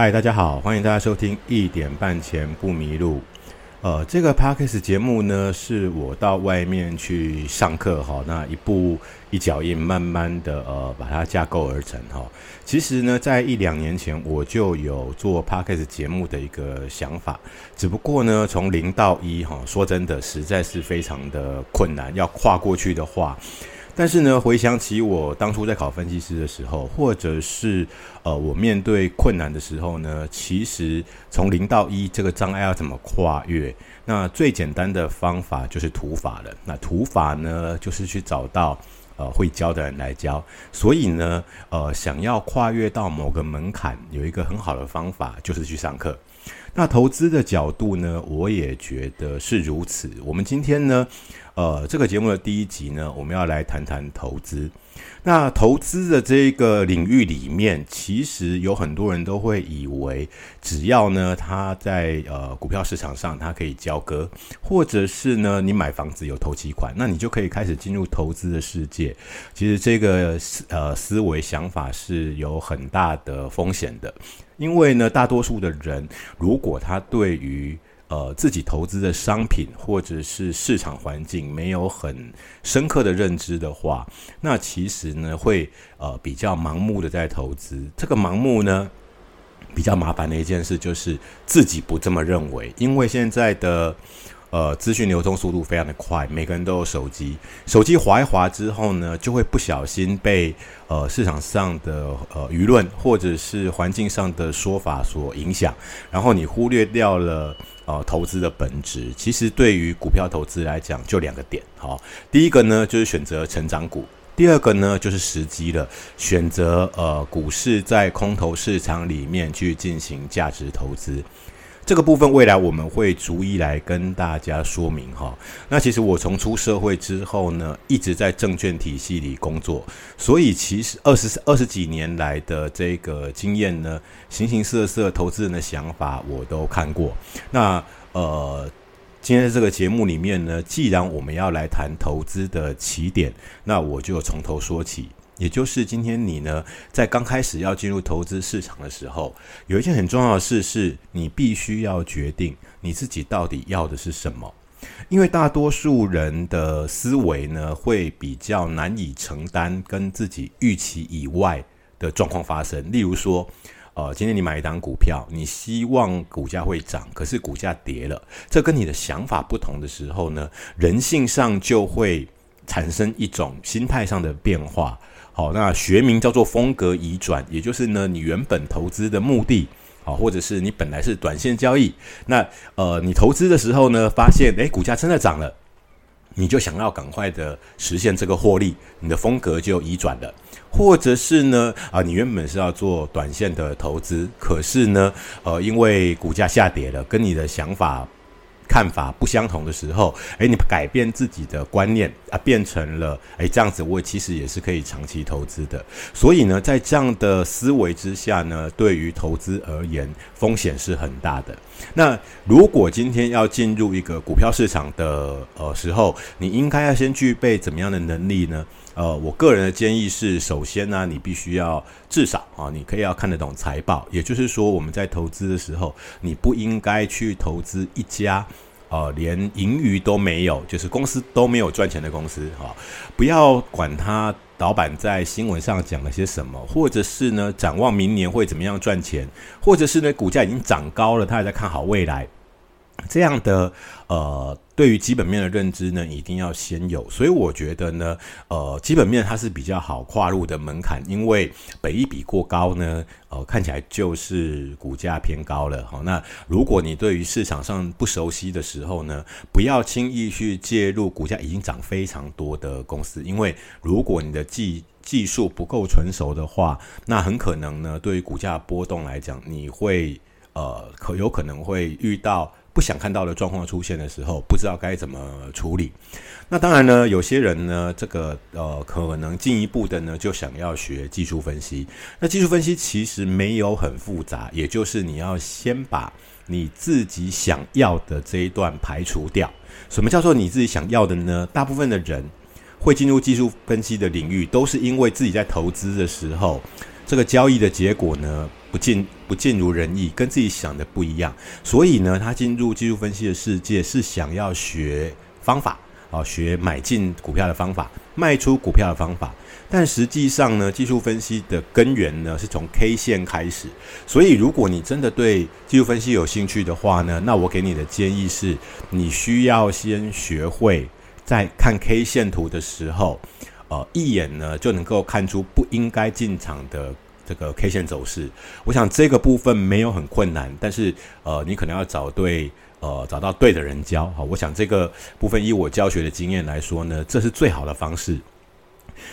嗨，大家好，欢迎大家收听一点半前不迷路。呃，这个 podcast 节目呢，是我到外面去上课哈，那一步一脚印，慢慢的呃把它架构而成哈。其实呢，在一两年前我就有做 podcast 节目的一个想法，只不过呢，从零到一哈，说真的，实在是非常的困难，要跨过去的话。但是呢，回想起我当初在考分析师的时候，或者是呃我面对困难的时候呢，其实从零到一这个障碍要怎么跨越？那最简单的方法就是土法了。那土法呢，就是去找到呃会教的人来教。所以呢，呃想要跨越到某个门槛，有一个很好的方法就是去上课。那投资的角度呢，我也觉得是如此。我们今天呢。呃，这个节目的第一集呢，我们要来谈谈投资。那投资的这个领域里面，其实有很多人都会以为，只要呢他在呃股票市场上他可以交割，或者是呢你买房子有投期款，那你就可以开始进入投资的世界。其实这个呃思维想法是有很大的风险的，因为呢大多数的人，如果他对于呃，自己投资的商品或者是市场环境没有很深刻的认知的话，那其实呢会呃比较盲目的在投资。这个盲目呢比较麻烦的一件事就是自己不这么认为，因为现在的。呃，资讯流通速度非常的快，每个人都有手机，手机划一划之后呢，就会不小心被呃市场上的呃舆论或者是环境上的说法所影响，然后你忽略掉了呃投资的本质。其实对于股票投资来讲，就两个点，好，第一个呢就是选择成长股，第二个呢就是时机了，选择呃股市在空头市场里面去进行价值投资。这个部分未来我们会逐一来跟大家说明哈。那其实我从出社会之后呢，一直在证券体系里工作，所以其实二十二十几年来的这个经验呢，形形色色投资人的想法我都看过。那呃，今天这个节目里面呢，既然我们要来谈投资的起点，那我就从头说起。也就是今天你呢，在刚开始要进入投资市场的时候，有一件很重要的事，是你必须要决定你自己到底要的是什么。因为大多数人的思维呢，会比较难以承担跟自己预期以外的状况发生。例如说，呃，今天你买一档股票，你希望股价会涨，可是股价跌了，这跟你的想法不同的时候呢，人性上就会产生一种心态上的变化。好，那学名叫做风格移转，也就是呢，你原本投资的目的，好，或者是你本来是短线交易，那呃，你投资的时候呢，发现诶股价真的涨了，你就想要赶快的实现这个获利，你的风格就移转了，或者是呢，啊，你原本是要做短线的投资，可是呢，呃，因为股价下跌了，跟你的想法。看法不相同的时候，诶，你改变自己的观念啊，变成了诶这样子，我其实也是可以长期投资的。所以呢，在这样的思维之下呢，对于投资而言，风险是很大的。那如果今天要进入一个股票市场的呃时候，你应该要先具备怎么样的能力呢？呃，我个人的建议是，首先呢，你必须要至少啊，你可以要看得懂财报，也就是说，我们在投资的时候，你不应该去投资一家呃连盈余都没有，就是公司都没有赚钱的公司哈。不要管它老板在新闻上讲了些什么，或者是呢展望明年会怎么样赚钱，或者是呢股价已经涨高了，他还在看好未来。这样的呃，对于基本面的认知呢，一定要先有。所以我觉得呢，呃，基本面它是比较好跨入的门槛，因为北一比过高呢，呃，看起来就是股价偏高了。好，那如果你对于市场上不熟悉的时候呢，不要轻易去介入股价已经涨非常多的公司，因为如果你的技技术不够成熟的话，那很可能呢，对于股价波动来讲，你会呃，可有可能会遇到。不想看到的状况出现的时候，不知道该怎么处理。那当然呢，有些人呢，这个呃，可能进一步的呢，就想要学技术分析。那技术分析其实没有很复杂，也就是你要先把你自己想要的这一段排除掉。什么叫做你自己想要的呢？大部分的人会进入技术分析的领域，都是因为自己在投资的时候，这个交易的结果呢。不尽不尽如人意，跟自己想的不一样，所以呢，他进入技术分析的世界是想要学方法，啊，学买进股票的方法，卖出股票的方法。但实际上呢，技术分析的根源呢是从 K 线开始。所以，如果你真的对技术分析有兴趣的话呢，那我给你的建议是，你需要先学会在看 K 线图的时候，呃，一眼呢就能够看出不应该进场的。这个 K 线走势，我想这个部分没有很困难，但是呃，你可能要找对呃找到对的人教哈。我想这个部分以我教学的经验来说呢，这是最好的方式。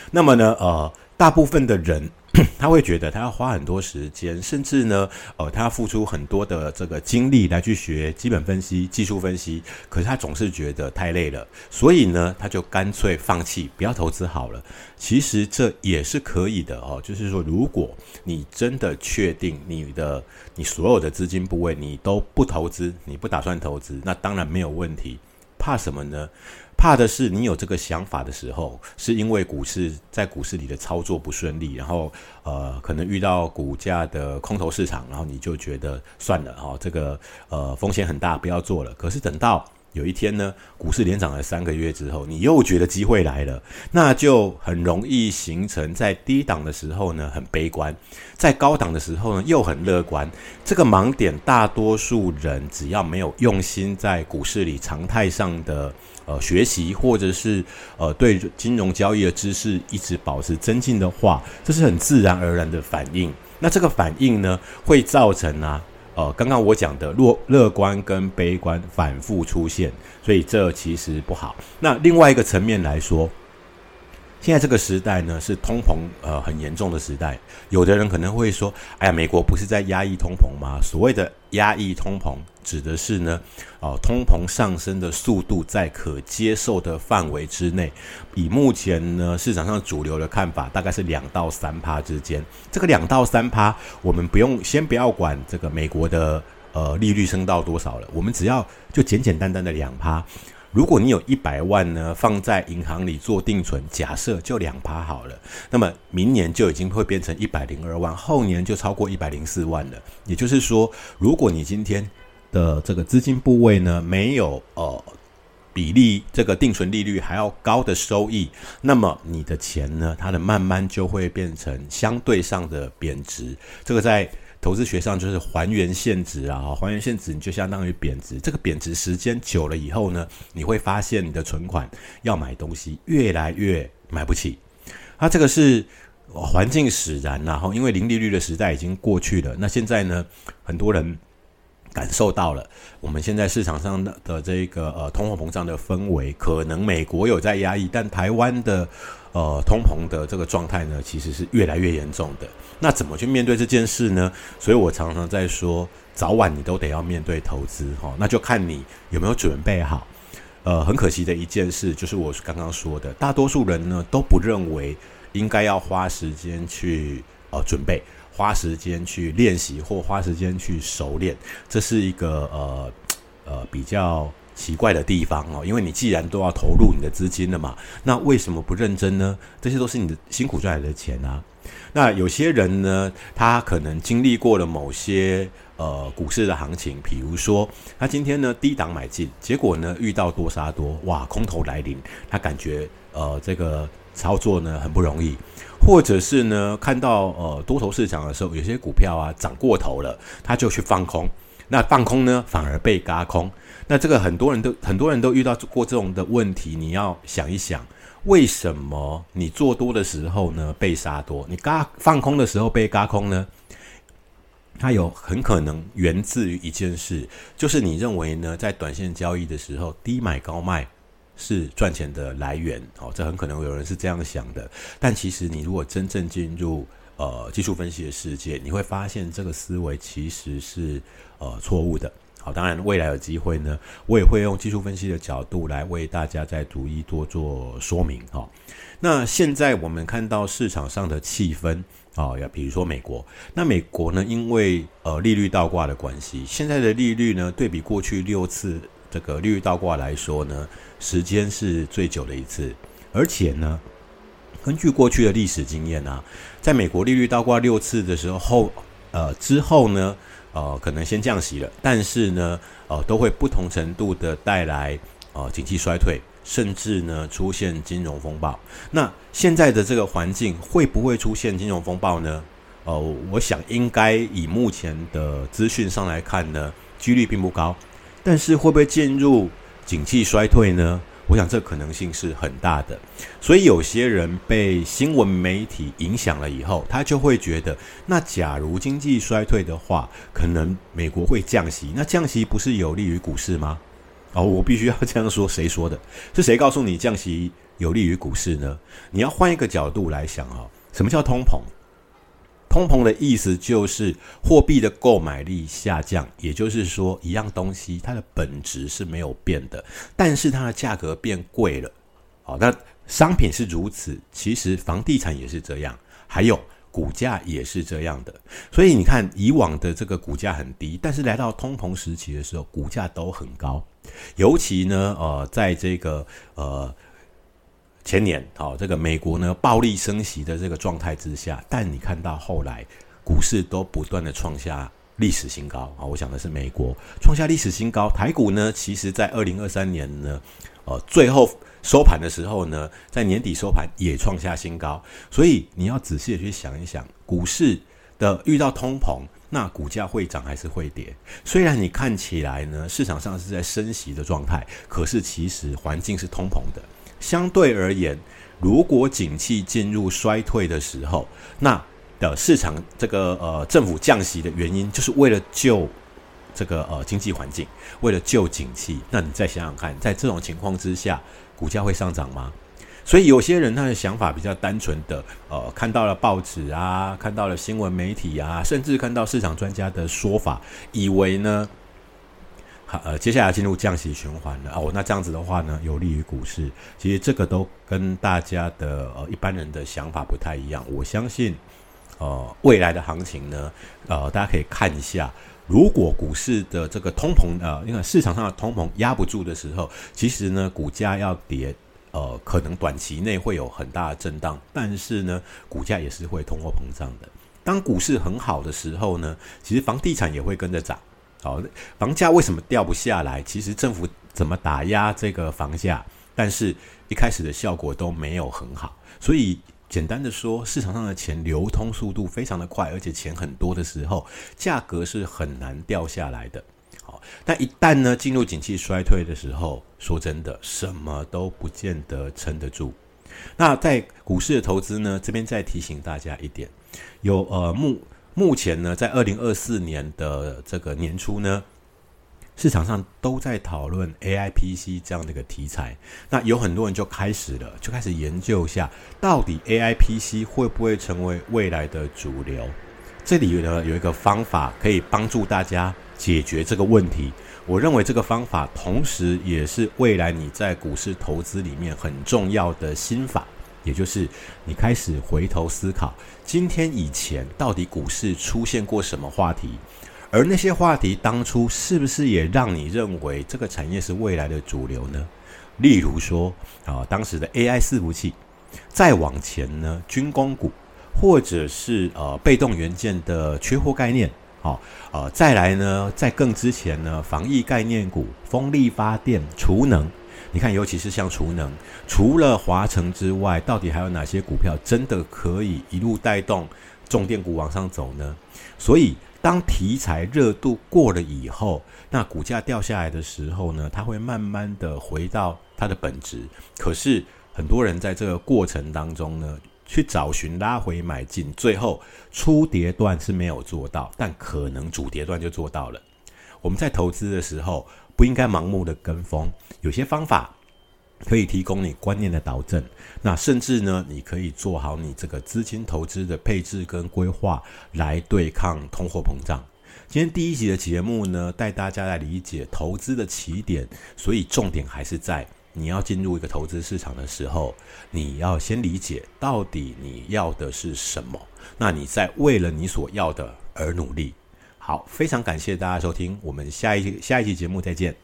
那么呢，呃，大部分的人。他会觉得他要花很多时间，甚至呢，呃，他要付出很多的这个精力来去学基本分析、技术分析，可是他总是觉得太累了，所以呢，他就干脆放弃，不要投资好了。其实这也是可以的哦，就是说，如果你真的确定你的你所有的资金部位你都不投资，你不打算投资，那当然没有问题。怕什么呢？怕的是你有这个想法的时候，是因为股市在股市里的操作不顺利，然后呃，可能遇到股价的空头市场，然后你就觉得算了哈，这个呃风险很大，不要做了。可是等到有一天呢，股市连涨了三个月之后，你又觉得机会来了，那就很容易形成在低档的时候呢很悲观，在高档的时候呢又很乐观。这个盲点，大多数人只要没有用心在股市里常态上的。呃，学习或者是呃，对金融交易的知识一直保持增进的话，这是很自然而然的反应。那这个反应呢，会造成啊，呃，刚刚我讲的乐乐观跟悲观反复出现，所以这其实不好。那另外一个层面来说。现在这个时代呢，是通膨呃很严重的时代。有的人可能会说：“哎呀，美国不是在压抑通膨吗？”所谓的压抑通膨，指的是呢，哦，通膨上升的速度在可接受的范围之内。以目前呢市场上主流的看法，大概是两到三趴之间。这个两到三趴，我们不用先不要管这个美国的呃利率升到多少了，我们只要就简简单单的两趴。如果你有一百万呢，放在银行里做定存，假设就两趴好了，那么明年就已经会变成一百零二万，后年就超过一百零四万了。也就是说，如果你今天的这个资金部位呢，没有呃比例这个定存利率还要高的收益，那么你的钱呢，它的慢慢就会变成相对上的贬值。这个在。投资学上就是还原现值啊，还原现值你就相当于贬值。这个贬值时间久了以后呢，你会发现你的存款要买东西越来越买不起。它这个是环境使然，然后因为零利率的时代已经过去了。那现在呢，很多人感受到了我们现在市场上的的这个呃通货膨胀的氛围，可能美国有在压抑，但台湾的。呃，通膨的这个状态呢，其实是越来越严重的。那怎么去面对这件事呢？所以我常常在说，早晚你都得要面对投资哈。那就看你有没有准备好。呃，很可惜的一件事，就是我刚刚说的，大多数人呢都不认为应该要花时间去呃准备，花时间去练习或花时间去熟练，这是一个呃呃比较。奇怪的地方哦，因为你既然都要投入你的资金了嘛，那为什么不认真呢？这些都是你的辛苦赚来的钱啊。那有些人呢，他可能经历过了某些呃股市的行情，比如说他今天呢低档买进，结果呢遇到多杀多，哇，空头来临，他感觉呃这个操作呢很不容易，或者是呢看到呃多头市场的时候，有些股票啊涨过头了，他就去放空。那放空呢，反而被嘎空。那这个很多人都很多人都遇到过这种的问题。你要想一想，为什么你做多的时候呢被杀多，你嘎放空的时候被嘎空呢？它有很可能源自于一件事，就是你认为呢，在短线交易的时候，低买高卖是赚钱的来源。哦，这很可能有人是这样想的。但其实你如果真正进入呃技术分析的世界，你会发现这个思维其实是。呃，错误的。好，当然未来有机会呢，我也会用技术分析的角度来为大家再逐一多做说明。哈，那现在我们看到市场上的气氛啊，要比如说美国，那美国呢，因为呃利率倒挂的关系，现在的利率呢，对比过去六次这个利率倒挂来说呢，时间是最久的一次，而且呢，根据过去的历史经验啊，在美国利率倒挂六次的时候后。呃之后呢，呃可能先降息了，但是呢，呃都会不同程度的带来呃经济衰退，甚至呢出现金融风暴。那现在的这个环境会不会出现金融风暴呢？呃，我想应该以目前的资讯上来看呢，几率并不高。但是会不会进入景气衰退呢？我想这可能性是很大的。所以有些人被新闻媒体影响了以后，他就会觉得，那假如经济衰退的话，可能美国会降息。那降息不是有利于股市吗？哦，我必须要这样说。谁说的？是谁告诉你降息有利于股市呢？你要换一个角度来想啊，什么叫通膨？通膨的意思就是货币的购买力下降，也就是说，一样东西它的本质是没有变的，但是它的价格变贵了。好，那商品是如此，其实房地产也是这样，还有股价也是这样的。所以你看，以往的这个股价很低，但是来到通膨时期的时候，股价都很高。尤其呢，呃，在这个呃。前年，好，这个美国呢暴力升息的这个状态之下，但你看到后来股市都不断的创下历史新高啊！我想的是美国创下历史新高，台股呢，其实在二零二三年呢，呃，最后收盘的时候呢，在年底收盘也创下新高，所以你要仔细的去想一想，股市的遇到通膨，那股价会涨还是会跌？虽然你看起来呢，市场上是在升息的状态，可是其实环境是通膨的。相对而言，如果景气进入衰退的时候，那的市场这个呃政府降息的原因，就是为了救这个呃经济环境，为了救景气。那你再想想看，在这种情况之下，股价会上涨吗？所以有些人他的想法比较单纯的，呃，看到了报纸啊，看到了新闻媒体啊，甚至看到市场专家的说法，以为呢。好，呃，接下来进入降息循环了哦。那这样子的话呢，有利于股市。其实这个都跟大家的呃一般人的想法不太一样。我相信，呃，未来的行情呢，呃，大家可以看一下，如果股市的这个通膨呃，因为市场上的通膨压不住的时候，其实呢，股价要跌，呃，可能短期内会有很大的震荡，但是呢，股价也是会通货膨胀的。当股市很好的时候呢，其实房地产也会跟着涨。好，房价为什么掉不下来？其实政府怎么打压这个房价，但是一开始的效果都没有很好。所以简单的说，市场上的钱流通速度非常的快，而且钱很多的时候，价格是很难掉下来的。好，但一旦呢进入景气衰退的时候，说真的，什么都不见得撑得住。那在股市的投资呢，这边再提醒大家一点，有呃目。目前呢，在二零二四年的这个年初呢，市场上都在讨论 A I P C 这样的一个题材。那有很多人就开始了，就开始研究一下，到底 A I P C 会不会成为未来的主流？这里呢有一个方法可以帮助大家解决这个问题。我认为这个方法，同时也是未来你在股市投资里面很重要的心法。也就是你开始回头思考，今天以前到底股市出现过什么话题，而那些话题当初是不是也让你认为这个产业是未来的主流呢？例如说啊，当时的 AI 伺服器，再往前呢，军工股，或者是呃被动元件的缺货概念，好，呃，再来呢，在更之前呢，防疫概念股、风力发电、储能。你看，尤其是像储能，除了华城之外，到底还有哪些股票真的可以一路带动重电股往上走呢？所以，当题材热度过了以后，那股价掉下来的时候呢，它会慢慢的回到它的本质。可是，很多人在这个过程当中呢，去找寻拉回买进，最后初跌段是没有做到，但可能主跌段就做到了。我们在投资的时候。不应该盲目的跟风，有些方法可以提供你观念的导正。那甚至呢，你可以做好你这个资金投资的配置跟规划，来对抗通货膨胀。今天第一集的节目呢，带大家来理解投资的起点，所以重点还是在你要进入一个投资市场的时候，你要先理解到底你要的是什么。那你在为了你所要的而努力。好，非常感谢大家收听，我们下一期下一期节目再见。